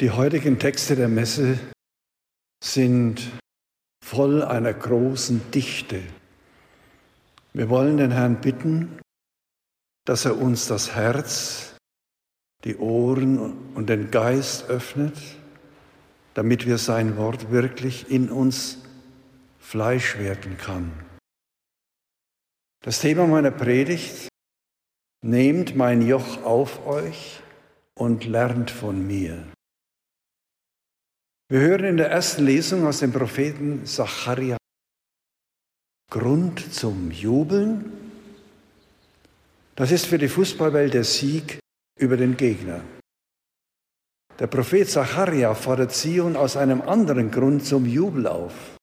Die heutigen Texte der Messe sind voll einer großen Dichte. Wir wollen den Herrn bitten, dass er uns das Herz, die Ohren und den Geist öffnet, damit wir sein Wort wirklich in uns Fleisch werden kann. Das Thema meiner Predigt, nehmt mein Joch auf euch und lernt von mir. Wir hören in der ersten Lesung aus dem Propheten Zacharia Grund zum Jubeln. Das ist für die Fußballwelt der Sieg über den Gegner. Der Prophet Zacharia fordert Zion aus einem anderen Grund zum Jubel auf.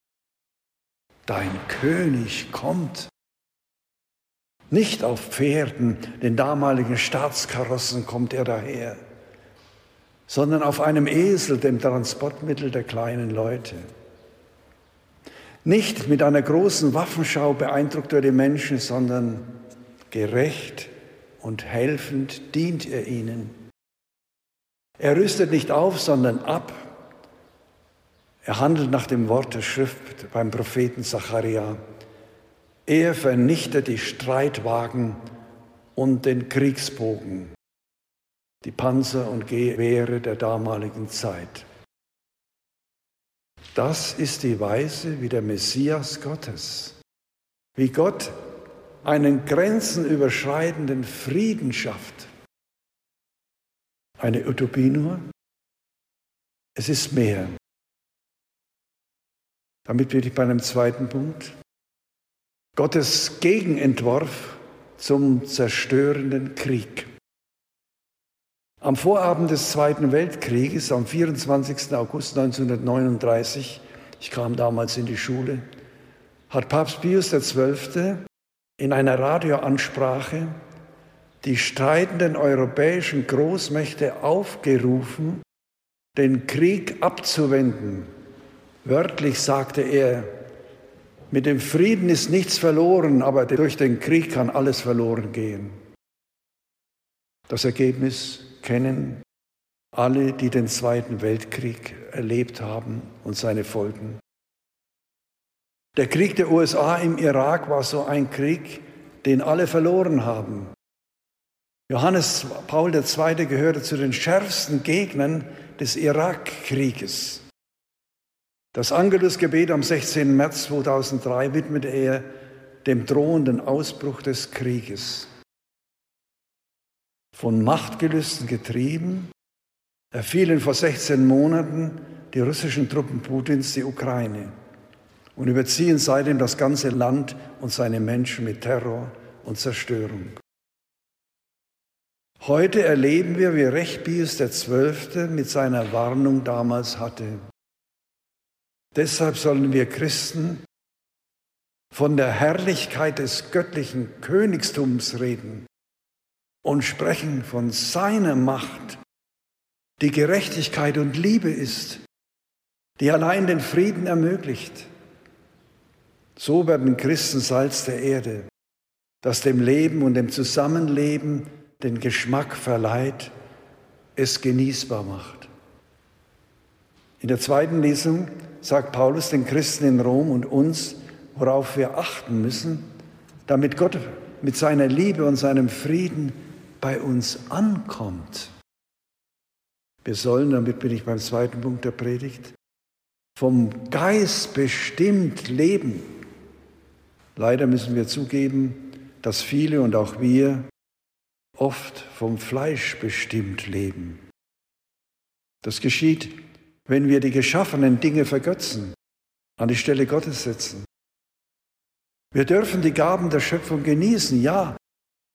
Dein König kommt. Nicht auf Pferden, den damaligen Staatskarossen kommt er daher sondern auf einem Esel, dem Transportmittel der kleinen Leute. Nicht mit einer großen Waffenschau beeindruckt er die Menschen, sondern gerecht und helfend dient er ihnen. Er rüstet nicht auf, sondern ab. Er handelt nach dem Wort der Schrift beim Propheten Zacharia. Er vernichtet die Streitwagen und den Kriegsbogen die Panzer und Gewehre der damaligen Zeit. Das ist die Weise, wie der Messias Gottes, wie Gott einen grenzenüberschreitenden Frieden schafft. Eine Utopie nur? Es ist mehr. Damit bin ich bei einem zweiten Punkt. Gottes Gegenentwurf zum zerstörenden Krieg. Am Vorabend des Zweiten Weltkrieges, am 24. August 1939, ich kam damals in die Schule, hat Papst Pius XII. in einer Radioansprache die streitenden europäischen Großmächte aufgerufen, den Krieg abzuwenden. Wörtlich sagte er, mit dem Frieden ist nichts verloren, aber durch den Krieg kann alles verloren gehen. Das Ergebnis kennen alle, die den Zweiten Weltkrieg erlebt haben und seine Folgen. Der Krieg der USA im Irak war so ein Krieg, den alle verloren haben. Johannes Paul II. gehörte zu den schärfsten Gegnern des Irakkrieges. Das Angelusgebet am 16. März 2003 widmete er dem drohenden Ausbruch des Krieges von Machtgelüsten getrieben, erfielen vor 16 Monaten die russischen Truppen Putins die Ukraine und überziehen seitdem das ganze Land und seine Menschen mit Terror und Zerstörung. Heute erleben wir, wie Recht Pius XII. mit seiner Warnung damals hatte. Deshalb sollen wir Christen von der Herrlichkeit des göttlichen Königstums reden und sprechen von seiner Macht, die Gerechtigkeit und Liebe ist, die allein den Frieden ermöglicht. So werden Christen Salz der Erde, das dem Leben und dem Zusammenleben den Geschmack verleiht, es genießbar macht. In der zweiten Lesung sagt Paulus den Christen in Rom und uns, worauf wir achten müssen, damit Gott mit seiner Liebe und seinem Frieden bei uns ankommt. Wir sollen, damit bin ich beim zweiten Punkt der Predigt, vom Geist bestimmt leben. Leider müssen wir zugeben, dass viele und auch wir oft vom Fleisch bestimmt leben. Das geschieht, wenn wir die geschaffenen Dinge vergötzen, an die Stelle Gottes setzen. Wir dürfen die Gaben der Schöpfung genießen, ja,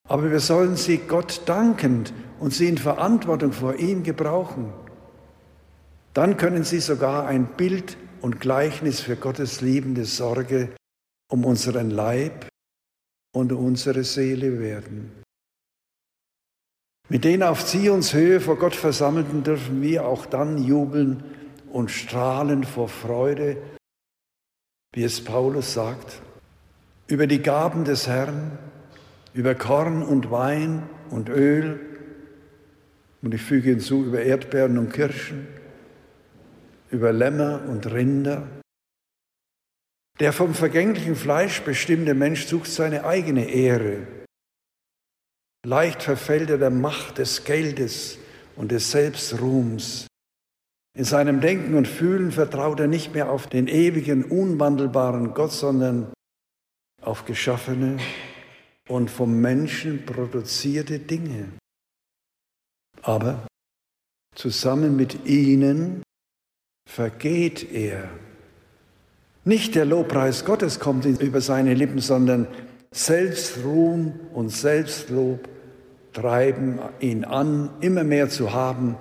aber wir sollen sie Gott dankend und sie in Verantwortung vor ihm gebrauchen. Dann können sie sogar ein Bild und Gleichnis für Gottes liebende Sorge um unseren Leib und unsere Seele werden. Mit den auf Zions Höhe vor Gott Versammelten dürfen wir auch dann jubeln und strahlen vor Freude, wie es Paulus sagt, über die Gaben des Herrn, über Korn und Wein und Öl und ich füge hinzu über Erdbeeren und Kirschen über Lämmer und Rinder. Der vom vergänglichen Fleisch bestimmte Mensch sucht seine eigene Ehre. Leicht verfällt er der Macht des Geldes und des Selbstruhms. In seinem Denken und Fühlen vertraut er nicht mehr auf den ewigen, unwandelbaren Gott, sondern auf geschaffene und vom Menschen produzierte Dinge. Aber zusammen mit ihnen vergeht er. Nicht der Lobpreis Gottes kommt über seine Lippen, sondern Selbstruhm und Selbstlob treiben ihn an, immer mehr zu haben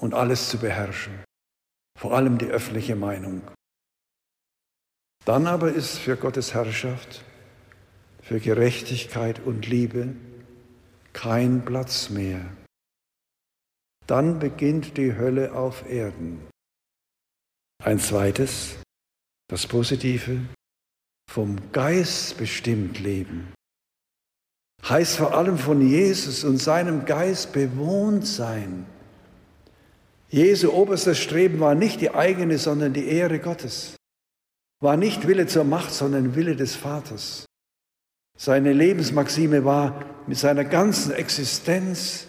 und alles zu beherrschen, vor allem die öffentliche Meinung. Dann aber ist für Gottes Herrschaft, für Gerechtigkeit und Liebe kein Platz mehr. Dann beginnt die Hölle auf Erden. Ein zweites, das Positive, vom Geist bestimmt leben. Heißt vor allem von Jesus und seinem Geist bewohnt sein. Jesu oberstes Streben war nicht die eigene, sondern die Ehre Gottes. War nicht Wille zur Macht, sondern Wille des Vaters. Seine Lebensmaxime war mit seiner ganzen Existenz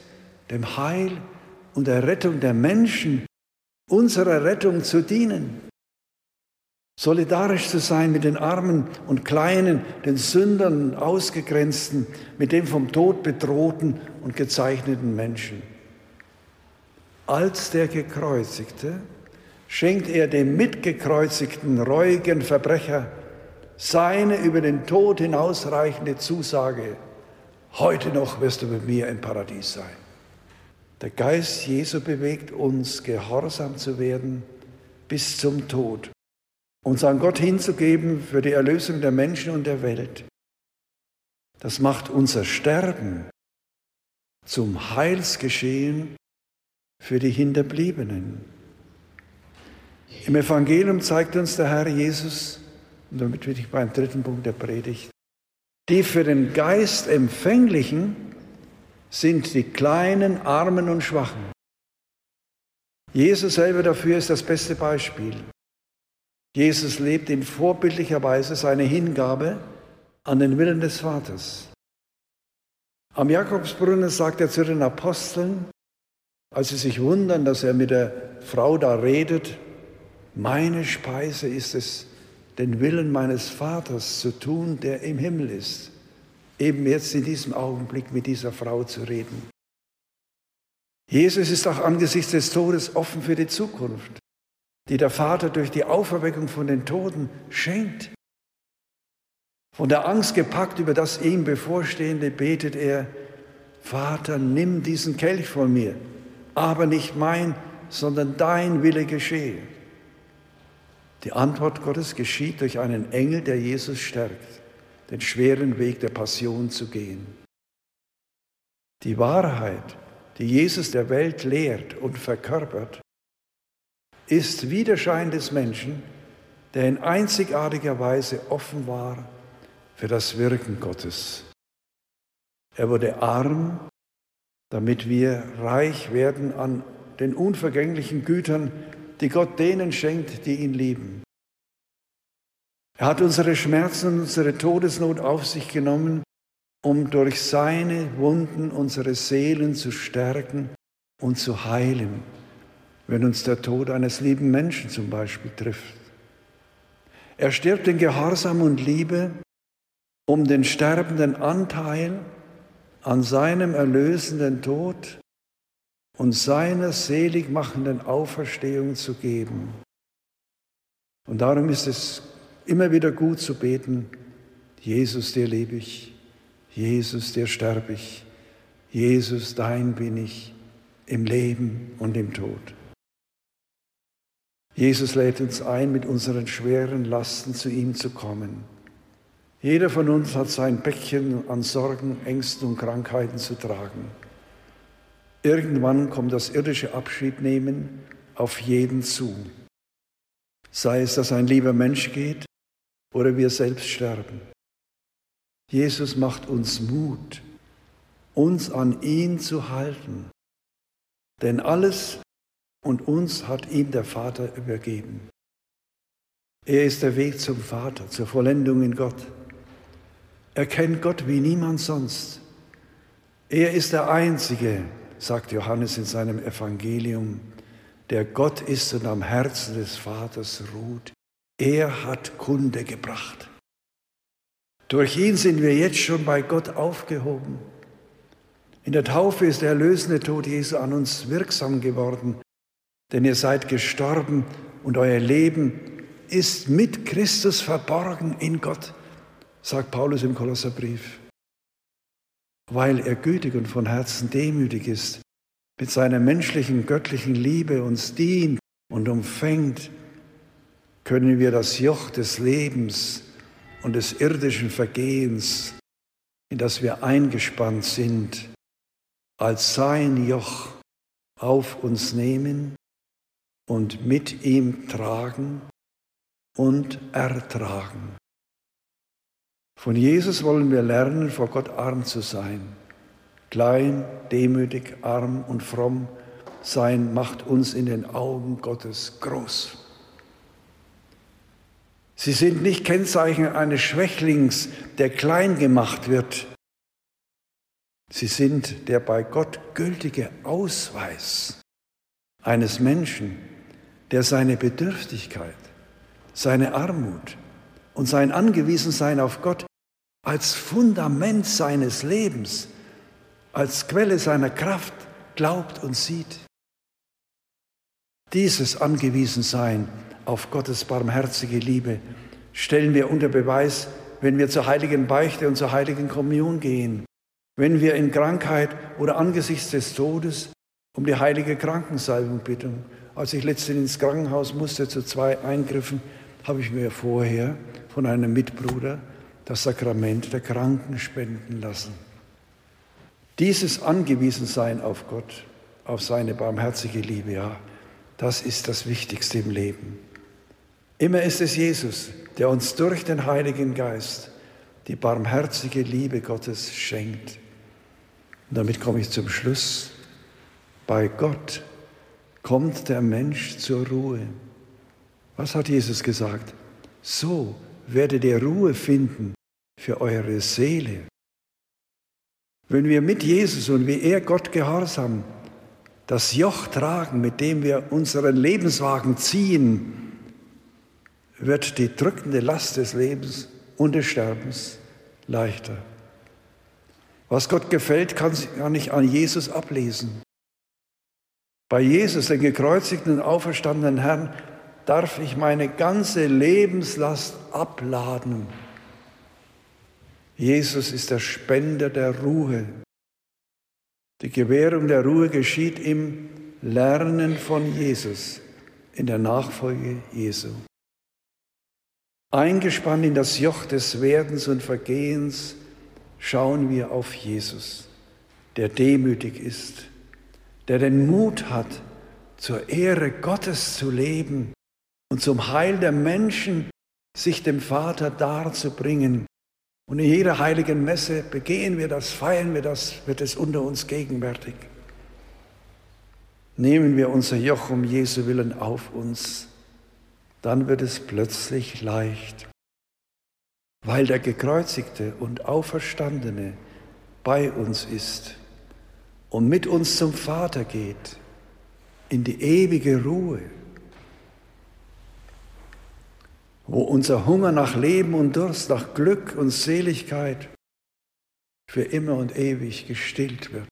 dem Heil und der Rettung der Menschen, unserer Rettung zu dienen. Solidarisch zu sein mit den Armen und Kleinen, den Sündern, Ausgegrenzten, mit dem vom Tod bedrohten und gezeichneten Menschen. Als der Gekreuzigte schenkt er dem mitgekreuzigten, reuigen Verbrecher seine über den Tod hinausreichende Zusage, heute noch wirst du mit mir im Paradies sein. Der Geist Jesu bewegt uns, gehorsam zu werden bis zum Tod, uns an Gott hinzugeben für die Erlösung der Menschen und der Welt. Das macht unser Sterben zum Heilsgeschehen für die Hinterbliebenen. Im Evangelium zeigt uns der Herr Jesus, und damit bin ich beim dritten Punkt der Predigt, die für den Geist empfänglichen sind die Kleinen, Armen und Schwachen. Jesus selber dafür ist das beste Beispiel. Jesus lebt in vorbildlicher Weise seine Hingabe an den Willen des Vaters. Am Jakobsbrunnen sagt er zu den Aposteln, als sie sich wundern, dass er mit der Frau da redet, meine Speise ist es, den Willen meines Vaters zu tun, der im Himmel ist eben jetzt in diesem Augenblick mit dieser Frau zu reden. Jesus ist auch angesichts des Todes offen für die Zukunft, die der Vater durch die Auferweckung von den Toten schenkt. Von der Angst gepackt über das ihm bevorstehende betet er, Vater, nimm diesen Kelch von mir, aber nicht mein, sondern dein Wille geschehe. Die Antwort Gottes geschieht durch einen Engel, der Jesus stärkt den schweren Weg der Passion zu gehen. Die Wahrheit, die Jesus der Welt lehrt und verkörpert, ist Widerschein des Menschen, der in einzigartiger Weise offen war für das Wirken Gottes. Er wurde arm, damit wir reich werden an den unvergänglichen Gütern, die Gott denen schenkt, die ihn lieben. Er hat unsere Schmerzen und unsere Todesnot auf sich genommen, um durch seine Wunden unsere Seelen zu stärken und zu heilen, wenn uns der Tod eines lieben Menschen zum Beispiel trifft. Er stirbt in Gehorsam und Liebe, um den sterbenden Anteil an seinem erlösenden Tod und seiner seligmachenden Auferstehung zu geben. Und darum ist es immer wieder gut zu beten, Jesus, dir lebe ich, Jesus, dir sterbe ich, Jesus, dein bin ich im Leben und im Tod. Jesus lädt uns ein, mit unseren schweren Lasten zu ihm zu kommen. Jeder von uns hat sein Päckchen an Sorgen, Ängsten und Krankheiten zu tragen. Irgendwann kommt das irdische Abschiednehmen auf jeden zu. Sei es, dass ein lieber Mensch geht oder wir selbst sterben. Jesus macht uns Mut, uns an ihn zu halten. Denn alles, und uns hat ihn der Vater übergeben. Er ist der Weg zum Vater, zur Vollendung in Gott. Er kennt Gott wie niemand sonst. Er ist der Einzige, sagt Johannes in seinem Evangelium, der Gott ist und am Herzen des Vaters ruht. Er hat Kunde gebracht. Durch ihn sind wir jetzt schon bei Gott aufgehoben. In der Taufe ist der erlösende Tod Jesu an uns wirksam geworden, denn ihr seid gestorben und euer Leben ist mit Christus verborgen in Gott, sagt Paulus im Kolosserbrief. Weil er gütig und von Herzen demütig ist, mit seiner menschlichen, göttlichen Liebe uns dient und umfängt, können wir das Joch des Lebens und des irdischen Vergehens, in das wir eingespannt sind, als sein Joch auf uns nehmen und mit ihm tragen und ertragen. Von Jesus wollen wir lernen, vor Gott arm zu sein. Klein, demütig, arm und fromm sein macht uns in den Augen Gottes groß. Sie sind nicht Kennzeichen eines Schwächlings, der klein gemacht wird. Sie sind der bei Gott gültige Ausweis eines Menschen, der seine Bedürftigkeit, seine Armut und sein Angewiesensein auf Gott als Fundament seines Lebens, als Quelle seiner Kraft glaubt und sieht. Dieses Angewiesensein auf Gottes barmherzige Liebe stellen wir unter Beweis, wenn wir zur heiligen Beichte und zur heiligen Kommunion gehen, wenn wir in Krankheit oder angesichts des Todes um die heilige Krankensalbung bitten. Als ich letztens ins Krankenhaus musste zu zwei Eingriffen, habe ich mir vorher von einem Mitbruder das Sakrament der Kranken spenden lassen. Dieses Angewiesensein auf Gott, auf seine barmherzige Liebe, ja, das ist das Wichtigste im Leben. Immer ist es Jesus, der uns durch den Heiligen Geist die barmherzige Liebe Gottes schenkt. Und damit komme ich zum Schluss. Bei Gott kommt der Mensch zur Ruhe. Was hat Jesus gesagt? So werdet ihr Ruhe finden für eure Seele. Wenn wir mit Jesus und wie er Gott gehorsam das Joch tragen, mit dem wir unseren Lebenswagen ziehen, wird die drückende Last des Lebens und des Sterbens leichter. Was Gott gefällt, kann ich an Jesus ablesen. Bei Jesus, den gekreuzigten und auferstandenen Herrn, darf ich meine ganze Lebenslast abladen. Jesus ist der Spender der Ruhe. Die Gewährung der Ruhe geschieht im Lernen von Jesus, in der Nachfolge Jesu. Eingespannt in das Joch des Werdens und Vergehens schauen wir auf Jesus, der demütig ist, der den Mut hat, zur Ehre Gottes zu leben und zum Heil der Menschen sich dem Vater darzubringen. Und in jeder heiligen Messe begehen wir das, feiern wir das, wird es unter uns gegenwärtig. Nehmen wir unser Joch um Jesu willen auf uns dann wird es plötzlich leicht, weil der gekreuzigte und auferstandene bei uns ist und mit uns zum Vater geht, in die ewige Ruhe, wo unser Hunger nach Leben und Durst, nach Glück und Seligkeit für immer und ewig gestillt wird.